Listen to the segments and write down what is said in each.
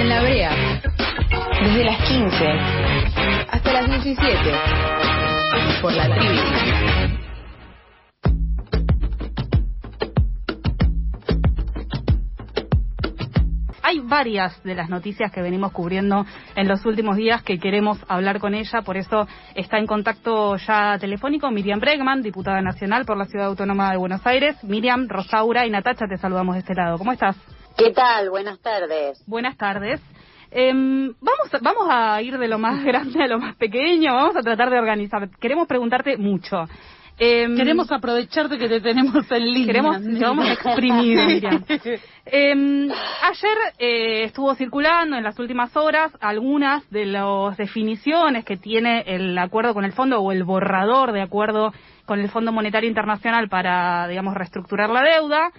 en la brea. Desde las 15 hasta las 17. Por la tribu. Hay varias de las noticias que venimos cubriendo en los últimos días que queremos hablar con ella, por eso está en contacto ya telefónico Miriam Bregman, diputada nacional por la Ciudad Autónoma de Buenos Aires. Miriam, Rosaura y Natacha, te saludamos de este lado. ¿Cómo estás? ¿Qué tal? Buenas tardes. Buenas tardes. Em, vamos, vamos a ir de lo más grande a lo más pequeño, vamos a tratar de organizar. Queremos preguntarte mucho. Em, Queremos aprovecharte que te tenemos en línea. Queremos, te vamos a exprimir, Miriam. Em, ayer eh, estuvo circulando en las últimas horas algunas de las definiciones que tiene el acuerdo con el fondo o el borrador de acuerdo con el Fondo Monetario Internacional para, digamos, reestructurar la deuda.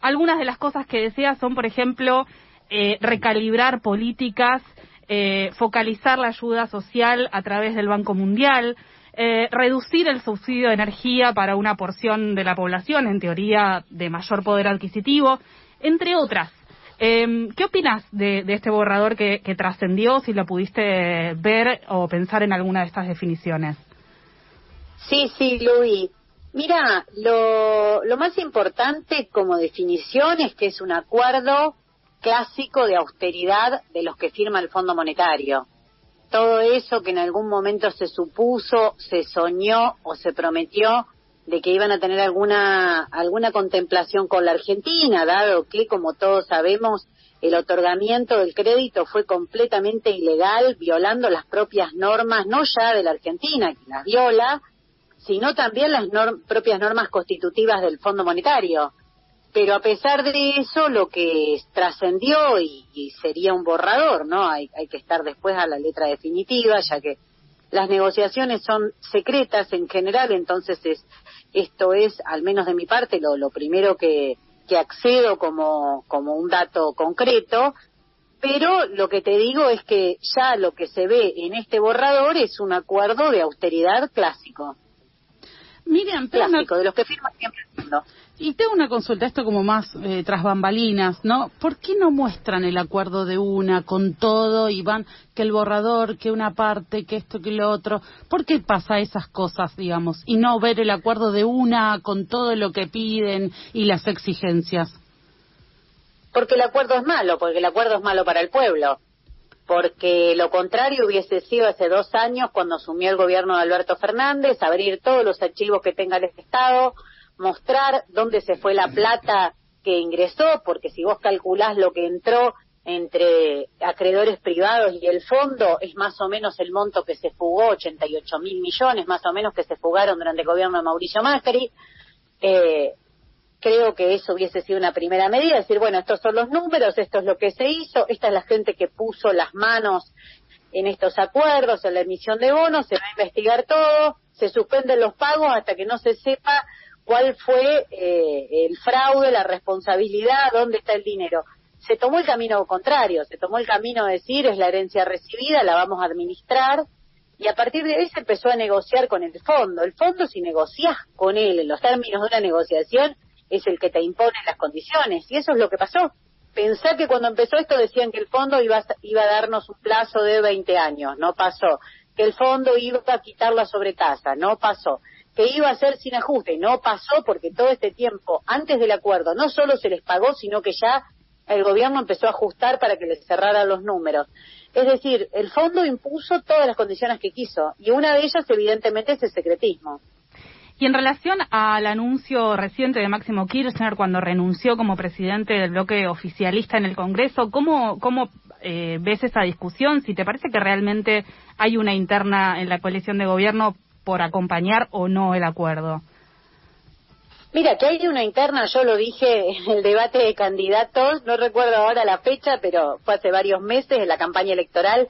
Algunas de las cosas que decía son, por ejemplo, eh, recalibrar políticas, eh, focalizar la ayuda social a través del Banco Mundial, eh, reducir el subsidio de energía para una porción de la población, en teoría de mayor poder adquisitivo, entre otras. Em, ¿Qué opinas de, de, este borrador que, que trascendió, si lo pudiste ver o pensar en alguna de estas definiciones? Sí, sí, Luis. Mira, lo, más importante como definición es que es un acuerdo clásico de austeridad de los que firma el Fondo Monetario. Todo eso que en algún momento se supuso, se soñó o se prometió de que iban a tener alguna alguna contemplación con la Argentina, dado que, como todos sabemos, el otorgamiento del crédito fue completamente ilegal, violando las propias normas, no ya de la Argentina, que las viola, sino también las norm propias normas constitutivas del Fondo Monetario. Pero a pesar de eso, lo que trascendió y, y, sería un borrador, ¿no? Hay, hay que estar después a la letra definitiva, ya que las negociaciones son secretas en general, entonces es, esto es, al menos de mi parte, lo, lo primero que, que accedo como, como un dato concreto, pero lo que te digo es que ya lo que se ve en este borrador es un acuerdo de austeridad clásico. Miriam, clásico, una... de los que firman siempre el mundo. Y tengo una consulta, esto como más eh, tras bambalinas, ¿no? ¿Por qué no muestran el acuerdo de una con todo y van que el borrador, que una parte, que esto, que lo otro? ¿Por qué pasa esas cosas, digamos, y no ver el acuerdo de una con todo lo que piden y las exigencias? Porque el acuerdo es malo, porque el acuerdo es malo para el pueblo. Porque lo contrario hubiese sido hace dos años cuando asumió el gobierno de Alberto Fernández, abrir todos los archivos que tenga el Estado, mostrar dónde se fue la plata que ingresó, porque si vos calculás lo que entró entre acreedores privados y el fondo, es más o menos el monto que se fugó, 88 mil millones más o menos que se fugaron durante el gobierno de Mauricio Macri. Eh, creo que eso hubiese sido una primera medida, decir, bueno, estos son los números, esto es lo que se hizo, esta es la gente que puso las manos en estos acuerdos, en la emisión de bonos, se va a investigar todo, se suspenden los pagos hasta que no se sepa cuál fue eh, el fraude, la responsabilidad, dónde está el dinero. Se tomó el camino contrario, se tomó el camino de decir es la herencia recibida, la vamos a administrar, y a partir de ahí se empezó a negociar con el fondo. El fondo, si negocias con él en los términos de una negociación, es el que te impone las condiciones, y eso es lo que pasó. Pensá que cuando empezó esto decían que el fondo iba a, iba a darnos un plazo de 20 años, no pasó. Que el fondo iba a quitar la sobretasa, no pasó que iba a ser sin ajuste. No pasó porque todo este tiempo, antes del acuerdo, no solo se les pagó, sino que ya el gobierno empezó a ajustar para que les cerraran los números. Es decir, el fondo impuso todas las condiciones que quiso y una de ellas evidentemente es el secretismo. Y en relación al anuncio reciente de Máximo Kirchner cuando renunció como presidente del bloque oficialista en el Congreso, ¿cómo, cómo eh, ves esa discusión? Si te parece que realmente hay una interna en la coalición de gobierno por acompañar o no el acuerdo? Mira, que hay una interna, yo lo dije en el debate de candidatos, no recuerdo ahora la fecha, pero fue hace varios meses en la campaña electoral,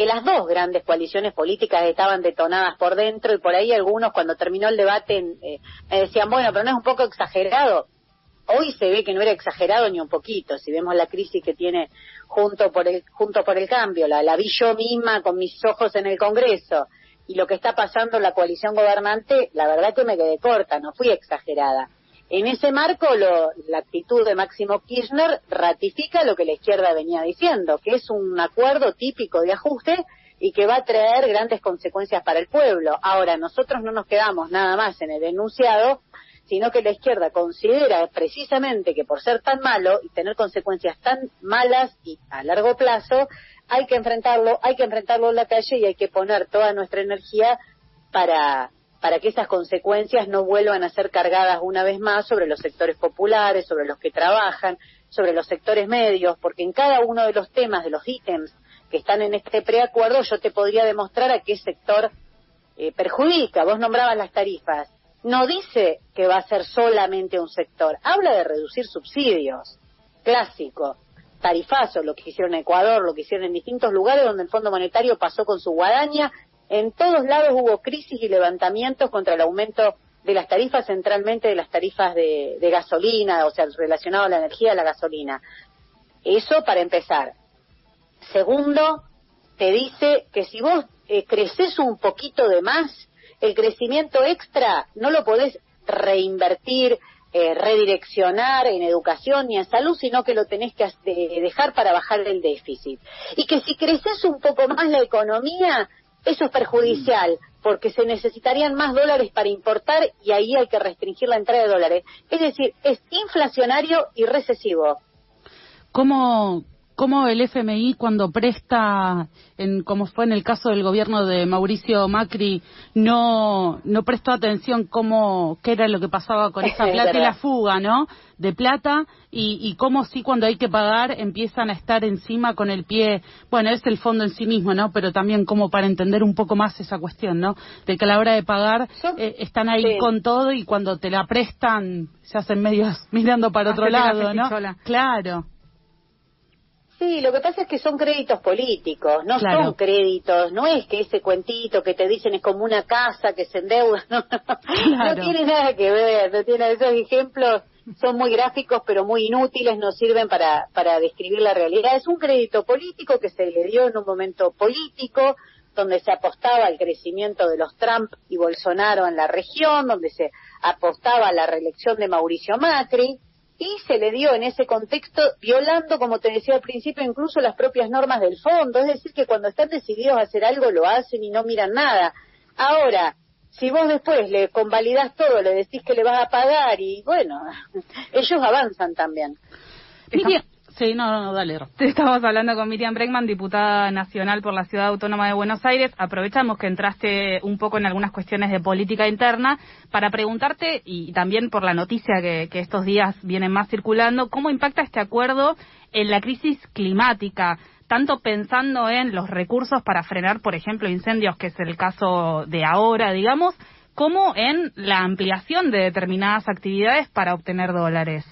que las dos grandes coaliciones políticas estaban detonadas por dentro y por ahí algunos cuando terminó el debate eh, me decían, bueno, pero no es un poco exagerado. Hoy se ve que no era exagerado ni un poquito, si vemos la crisis que tiene junto por el, junto por el cambio, la, la vi yo misma con mis ojos en el Congreso, y lo que está pasando en la coalición gobernante, la verdad que me quedé corta, no fui exagerada. En ese marco, lo, la actitud de Máximo Kirchner ratifica lo que la izquierda venía diciendo, que es un acuerdo típico de ajuste y que va a traer grandes consecuencias para el pueblo. Ahora, nosotros no nos quedamos nada más en el enunciado, sino que la izquierda considera precisamente que por ser tan malo y tener consecuencias tan malas y a largo plazo, hay que enfrentarlo, hay que enfrentarlo en la calle y hay que poner toda nuestra energía para, para que esas consecuencias no vuelvan a ser cargadas una vez más sobre los sectores populares, sobre los que trabajan, sobre los sectores medios, porque en cada uno de los temas, de los ítems que están en este preacuerdo, yo te podría demostrar a qué sector eh, perjudica. Vos nombrabas las tarifas. No dice que va a ser solamente un sector, habla de reducir subsidios, clásico, tarifazo, lo que hicieron en Ecuador, lo que hicieron en distintos lugares donde el Fondo Monetario pasó con su guadaña, en todos lados hubo crisis y levantamientos contra el aumento de las tarifas, centralmente de las tarifas de, gasolina, o sea, relacionado a la energía, a la gasolina. Eso para empezar. Segundo, te dice que si vos eh, creces un poquito de más, el crecimiento extra no lo podés reinvertir, eh, redireccionar en educación ni en salud, sino que lo tenés que dejar para bajar el déficit. Y que si creces un poco más la economía, eso es perjudicial, porque se necesitarían más dólares para importar y ahí hay que restringir la entrada de dólares. Es decir, es inflacionario y recesivo. ¿Cómo, cómo el FMI cuando presta, en, como fue en el caso del gobierno de Mauricio Macri, no, no prestó atención cómo, qué era lo que pasaba con esa plata y la fuga, ¿no? De plata y, y cómo sí cuando hay que pagar empiezan a estar encima con el pie, bueno, es el fondo en sí mismo, ¿no? Pero también como para entender un poco más esa cuestión, ¿no? De que a la hora de pagar eh, están ahí con todo y cuando te la prestan se hacen medios mirando para otro lado, ¿no? Claro. Sí, lo que pasa es que son créditos políticos, no son créditos, no es que ese cuentito que te dicen es como una casa que se endeuda, no, no, tiene nada que ver, no tiene esos ejemplos son muy gráficos pero muy inútiles, no sirven para, para describir la realidad. Es un crédito político que se le dio en un momento político, donde se apostaba al crecimiento de los Trump y Bolsonaro en la región, donde se apostaba a la reelección de Mauricio Macri, y se le dio en ese contexto violando, como te decía al principio, incluso las propias normas del fondo. Es decir, que cuando están decididos a hacer algo lo hacen y no miran nada. Ahora, si vos después le convalidas todo, le decís que le vas a pagar y bueno, ellos avanzan también. Sí, no, no, dale. Estamos hablando con Miriam Bregman, diputada nacional por la Ciudad Autónoma de Buenos Aires. Aprovechamos que entraste un poco en algunas cuestiones de política interna para preguntarte, y también por la noticia que, que estos días vienen más circulando, ¿cómo impacta este acuerdo en la crisis climática? tanto pensando en los recursos para frenar, por ejemplo, incendios, que es el caso de ahora, digamos, como en la ampliación de determinadas actividades para obtener dólares.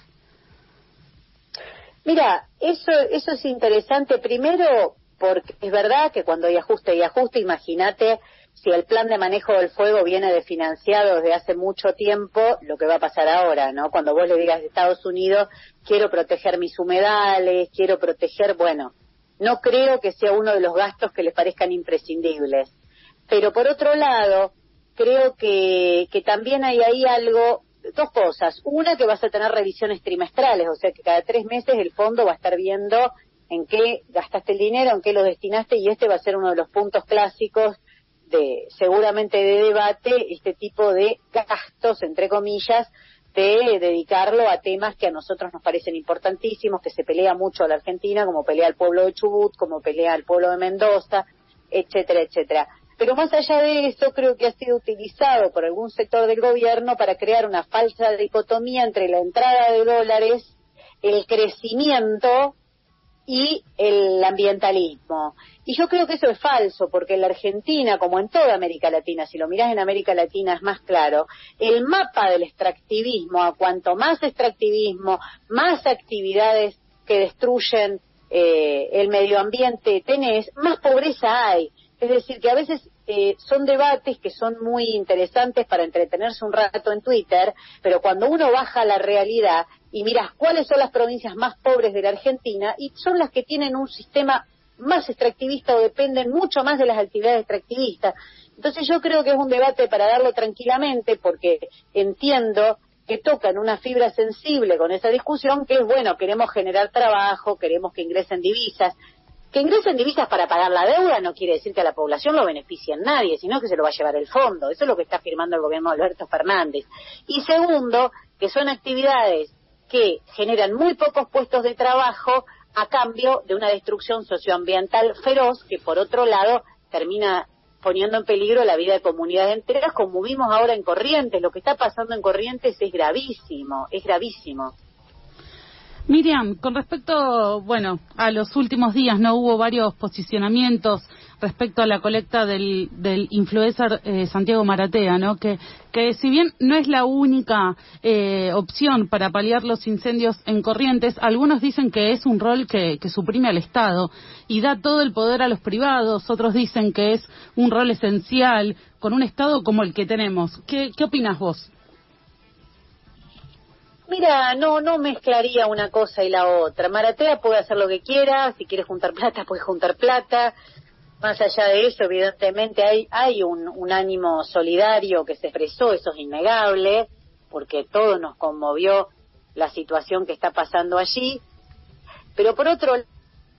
Mira, eso, eso es interesante. Primero, porque es verdad que cuando hay ajuste y ajuste, imagínate si el plan de manejo del fuego viene de financiado desde hace mucho tiempo, lo que va a pasar ahora, ¿no? Cuando vos le digas a Estados Unidos, quiero proteger mis humedales, quiero proteger, bueno, no creo que sea uno de los gastos que les parezcan imprescindibles. Pero por otro lado, creo que, que también hay ahí algo dos cosas. Una, que vas a tener revisiones trimestrales, o sea que cada tres meses el fondo va a estar viendo en qué gastaste el dinero, en qué lo destinaste, y este va a ser uno de los puntos clásicos de, seguramente de debate, este tipo de gastos, entre comillas, de dedicarlo a temas que a nosotros nos parecen importantísimos, que se pelea mucho a la Argentina, como pelea el pueblo de Chubut, como pelea el pueblo de Mendoza, etcétera, etcétera. Pero más allá de eso, creo que ha sido utilizado por algún sector del gobierno para crear una falsa dicotomía entre la entrada de dólares, el crecimiento y el ambientalismo. Y yo creo que eso es falso, porque en la Argentina, como en toda América Latina, si lo mirás en América Latina es más claro, el mapa del extractivismo, a cuanto más extractivismo, más actividades que destruyen eh, el medio ambiente tenés, más pobreza hay. Es decir, que a veces eh, son debates que son muy interesantes para entretenerse un rato en Twitter, pero cuando uno baja a la realidad y miras cuáles son las provincias más pobres de la Argentina, y son las que tienen un sistema más extractivista o dependen mucho más de las actividades extractivistas. Entonces yo creo que es un debate para darlo tranquilamente porque entiendo que tocan una fibra sensible con esa discusión, que es, bueno, queremos generar trabajo, queremos que ingresen divisas. Que ingresen divisas para pagar la deuda no quiere decir que a la población lo beneficie en nadie, sino que se lo va a llevar el fondo. Eso es lo que está afirmando el gobierno de Alberto Fernández. Y segundo, que son actividades que generan muy pocos puestos de trabajo a cambio de una destrucción socioambiental feroz que, por otro lado, termina poniendo en peligro la vida de comunidades enteras, como vimos ahora en Corrientes. Lo que está pasando en Corrientes es gravísimo, es gravísimo. Miriam, con respecto, bueno, a los últimos días, ¿no? Hubo varios posicionamientos respecto a la colecta del, del influencer eh, Santiago Maratea, ¿no? Que, que si bien no es la única eh, opción para paliar los incendios en Corrientes, algunos dicen que es un rol que, suprime al Estado y da todo el poder a los privados, otros dicen que es un rol esencial con un Estado como el que tenemos. ¿Qué, qué opinas vos? Mira, no, no mezclaría una cosa y la otra. Maratea puede hacer lo que quiera, si quiere juntar plata, puede juntar plata. Más allá de eso, evidentemente hay, hay un, ánimo solidario que se expresó, eso es innegable, porque todo nos conmovió la situación que está pasando allí. Pero por otro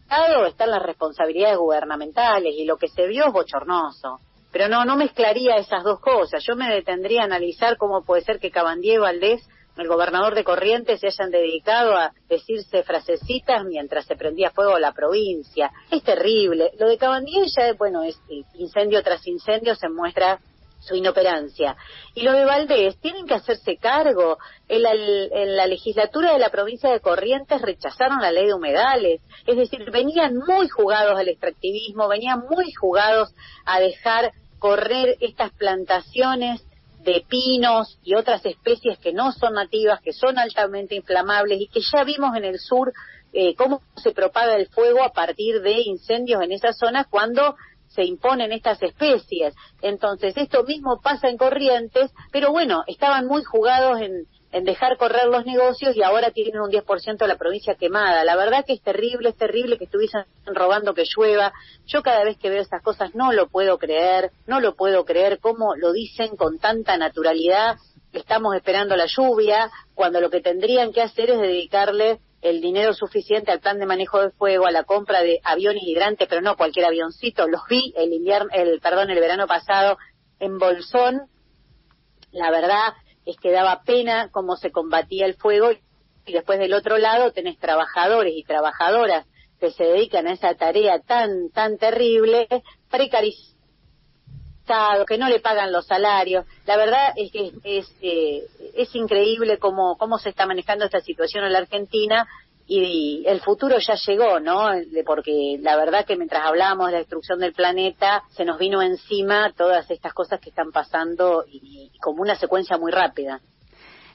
lado están las responsabilidades gubernamentales y lo que se vio es bochornoso. Pero no, no mezclaría esas dos cosas. Yo me detendría a analizar cómo puede ser que Cabandier Valdés el gobernador de Corrientes se hayan dedicado a decirse frasecitas mientras se prendía fuego la provincia. Es terrible. Lo de Cabandier ya, bueno, es incendio tras incendio se muestra su inoperancia. Y lo de Valdés, tienen que hacerse cargo. En la, en la, legislatura de la provincia de Corrientes rechazaron la ley de humedales. Es decir, venían muy jugados al extractivismo, venían muy jugados a dejar correr estas plantaciones de pinos y otras especies que no son nativas, que son altamente inflamables y que ya vimos en el sur eh, cómo se propaga el fuego a partir de incendios en esas zonas cuando se imponen estas especies. Entonces, esto mismo pasa en Corrientes, pero bueno, estaban muy jugados en, en dejar correr los negocios y ahora tienen un 10% de la provincia quemada. La verdad que es terrible, es terrible que estuviesen robando que llueva. Yo cada vez que veo esas cosas no lo puedo creer, no lo puedo creer cómo lo dicen con tanta naturalidad. Estamos esperando la lluvia, cuando lo que tendrían que hacer es dedicarle el dinero suficiente al plan de manejo de fuego, a la compra de aviones hidrantes, pero no cualquier avioncito. Los vi el invierno, el perdón, el verano pasado en Bolsón. La verdad es que daba pena cómo se combatía el fuego y después del otro lado tenés trabajadores y trabajadoras que se dedican a esa tarea tan tan terrible, precarizados, que no le pagan los salarios. La verdad es que es, eh, es increíble cómo, cómo se está manejando esta situación en la Argentina y, el futuro ya llegó, ¿no? Porque la verdad que mientras hablábamos de la destrucción del planeta, se nos vino encima todas estas cosas que están pasando y, como una secuencia muy rápida.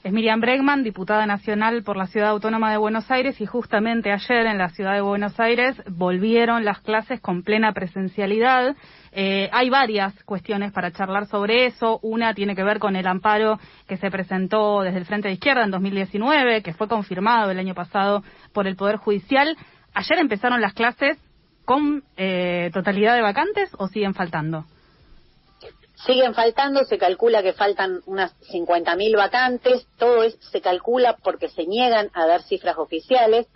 Es Miriam Bregman, diputada nacional por la Ciudad Autónoma de Buenos Aires y justamente ayer en la Ciudad de Buenos Aires volvieron las clases con plena presencialidad. Eh, hay varias cuestiones para charlar sobre eso. Una tiene que ver con el amparo que se presentó desde el Frente de Izquierda en 2019, que fue confirmado el año pasado por el Poder Judicial. Ayer empezaron las clases con eh, totalidad de vacantes o siguen faltando siguen faltando, se calcula que faltan unas 50.000 vacantes, todo es, se calcula porque se niegan a dar cifras oficiales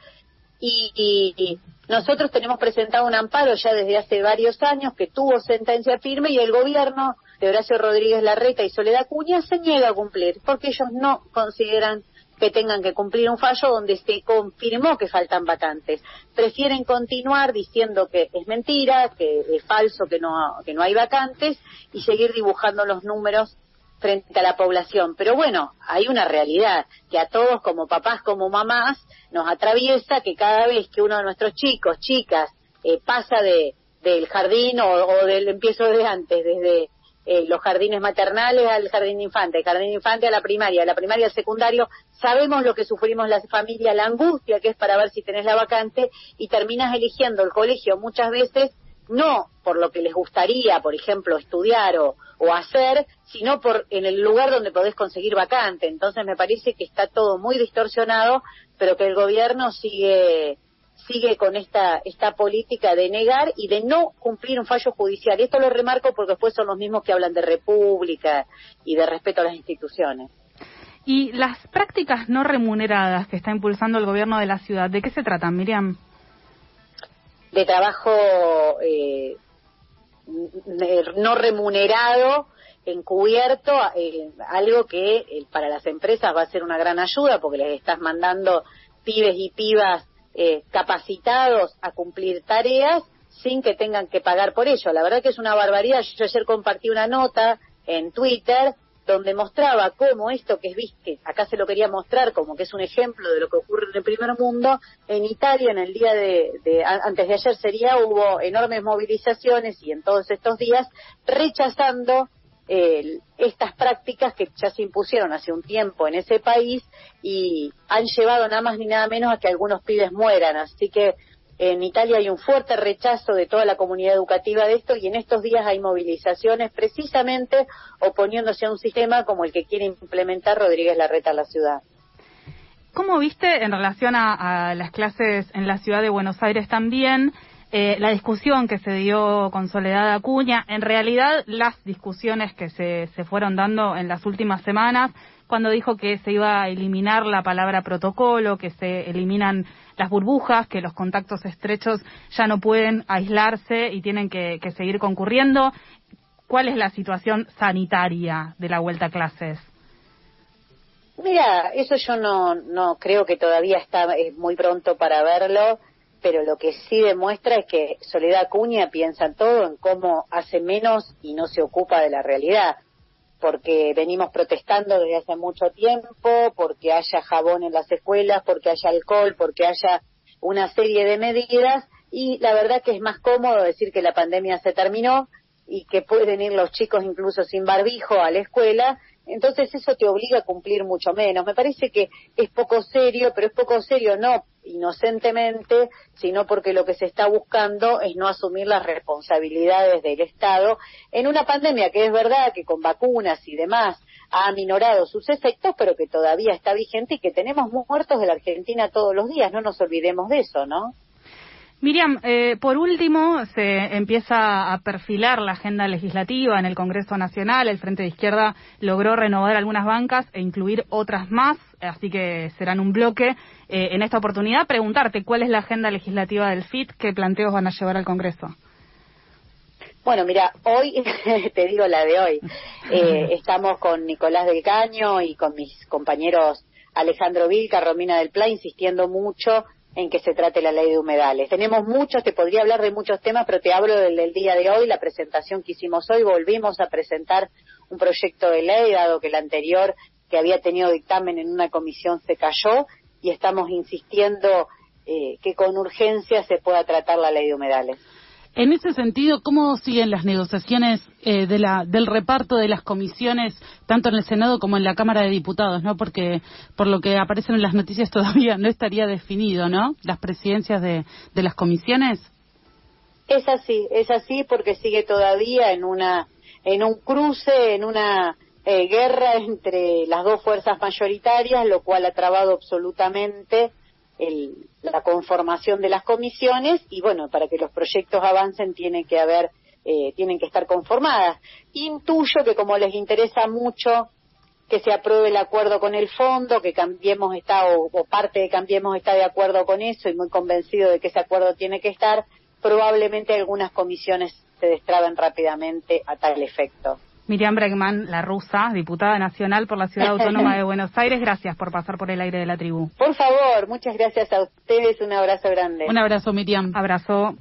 y, nosotros tenemos presentado un amparo ya desde hace varios años que tuvo sentencia firme y el gobierno de Horacio Rodríguez Larreta y Soledad Cuña se niega a cumplir porque ellos no consideran que tengan que cumplir un fallo donde se confirmó que faltan vacantes. Prefieren continuar diciendo que es mentira, que es falso, que no, que no hay vacantes y seguir dibujando los números frente a la población. Pero bueno, hay una realidad que a todos como papás, como mamás, nos atraviesa que cada vez que uno de nuestros chicos, chicas, eh, pasa de, del jardín o, del empiezo de antes, desde eh, los jardines maternales al jardín infante, el jardín infante a la primaria, la primaria al secundario, sabemos lo que sufrimos las familias, la angustia que es para ver si tenés la vacante y terminas eligiendo el colegio muchas veces no por lo que les gustaría, por ejemplo, estudiar o, o hacer, sino por en el lugar donde podés conseguir vacante. Entonces me parece que está todo muy distorsionado, pero que el gobierno sigue sigue con esta, esta política de negar y de no cumplir un fallo judicial. Y esto lo remarco porque después son los mismos que hablan de república y de respeto a las instituciones. Y las prácticas no remuneradas que está impulsando el gobierno de la ciudad, ¿de qué se tratan, Miriam? De trabajo eh, no remunerado, encubierto, eh, algo que eh, para las empresas va a ser una gran ayuda porque les estás mandando pibes y pibas eh, capacitados a cumplir tareas sin que tengan que pagar por ello. La verdad que es una barbaridad. Yo ayer compartí una nota en Twitter donde mostraba cómo esto que es viste, acá se lo quería mostrar como que es un ejemplo de lo que ocurre en el primer mundo, en Italia en el día de antes de ayer sería hubo enormes movilizaciones y en todos estos días rechazando estas prácticas que ya se impusieron hace un tiempo en ese país y han llevado nada más ni nada menos a que algunos pibes mueran. Así que en Italia hay un fuerte rechazo de toda la comunidad educativa de esto y en estos días hay movilizaciones precisamente oponiéndose a un sistema como el que quiere implementar Rodríguez Larreta en la ciudad. ¿Cómo viste en relación a, a las clases en la ciudad de Buenos Aires también? Eh, la discusión que se dio con Soledad Acuña, en realidad las discusiones que se, se fueron dando en las últimas semanas, cuando dijo que se iba a eliminar la palabra protocolo, que se eliminan las burbujas, que los contactos estrechos ya no pueden aislarse y tienen que, que seguir concurriendo. ¿Cuál es la situación sanitaria de la vuelta a clases? Mira, eso yo no, no creo que todavía está es muy pronto para verlo pero lo que sí demuestra es que Soledad Acuña piensa todo en cómo hace menos y no se ocupa de la realidad, porque venimos protestando desde hace mucho tiempo, porque haya jabón en las escuelas, porque haya alcohol, porque haya una serie de medidas y la verdad que es más cómodo decir que la pandemia se terminó y que pueden ir los chicos incluso sin barbijo a la escuela entonces eso te obliga a cumplir mucho menos. Me parece que es poco serio, pero es poco serio no inocentemente, sino porque lo que se está buscando es no asumir las responsabilidades del Estado en una pandemia que es verdad que con vacunas y demás ha aminorado sus efectos, pero que todavía está vigente y que tenemos muertos de la Argentina todos los días, no nos olvidemos de eso, ¿no? Miriam, eh, por último, se empieza a perfilar la agenda legislativa en el Congreso Nacional. El Frente de Izquierda logró renovar algunas bancas e incluir otras más, así que serán un bloque. Eh, en esta oportunidad, preguntarte cuál es la agenda legislativa del FIT, qué planteos van a llevar al Congreso. Bueno, mira, hoy, te digo la de hoy, eh, estamos con Nicolás del Caño y con mis compañeros Alejandro Vilca, Romina del Pla, insistiendo mucho en que se trate la ley de humedales. Tenemos muchos, te podría hablar de muchos temas, pero te hablo del, día de hoy, la presentación que hicimos hoy. Volvimos a presentar un proyecto de ley, dado que el anterior, que había tenido dictamen en una comisión, se cayó, y estamos insistiendo eh, que con urgencia se pueda tratar la ley de humedales. En ese sentido, ¿cómo siguen las negociaciones eh, de la, del reparto de las comisiones, tanto en el Senado como en la Cámara de Diputados, ¿no? Porque por lo que aparecen en las noticias todavía no estaría definido, ¿no? Las presidencias de, de las comisiones. Es así, es así porque sigue todavía en una, en un cruce, en una eh, guerra entre las dos fuerzas mayoritarias, lo cual ha trabado absolutamente la conformación de las comisiones y bueno, para que los proyectos avancen tiene que haber, eh, tienen que estar conformadas. Intuyo que como les interesa mucho que se apruebe el acuerdo con el fondo, que Cambiemos está o, o parte de Cambiemos está de acuerdo con eso y muy convencido de que ese acuerdo tiene que estar, probablemente algunas comisiones se destraben rápidamente a tal efecto. Miriam Bregman, la rusa, diputada nacional por la Ciudad Autónoma de Buenos Aires, gracias por pasar por el aire de la tribu. Por favor, muchas gracias a ustedes, un abrazo grande. Un abrazo, Miriam. Abrazo.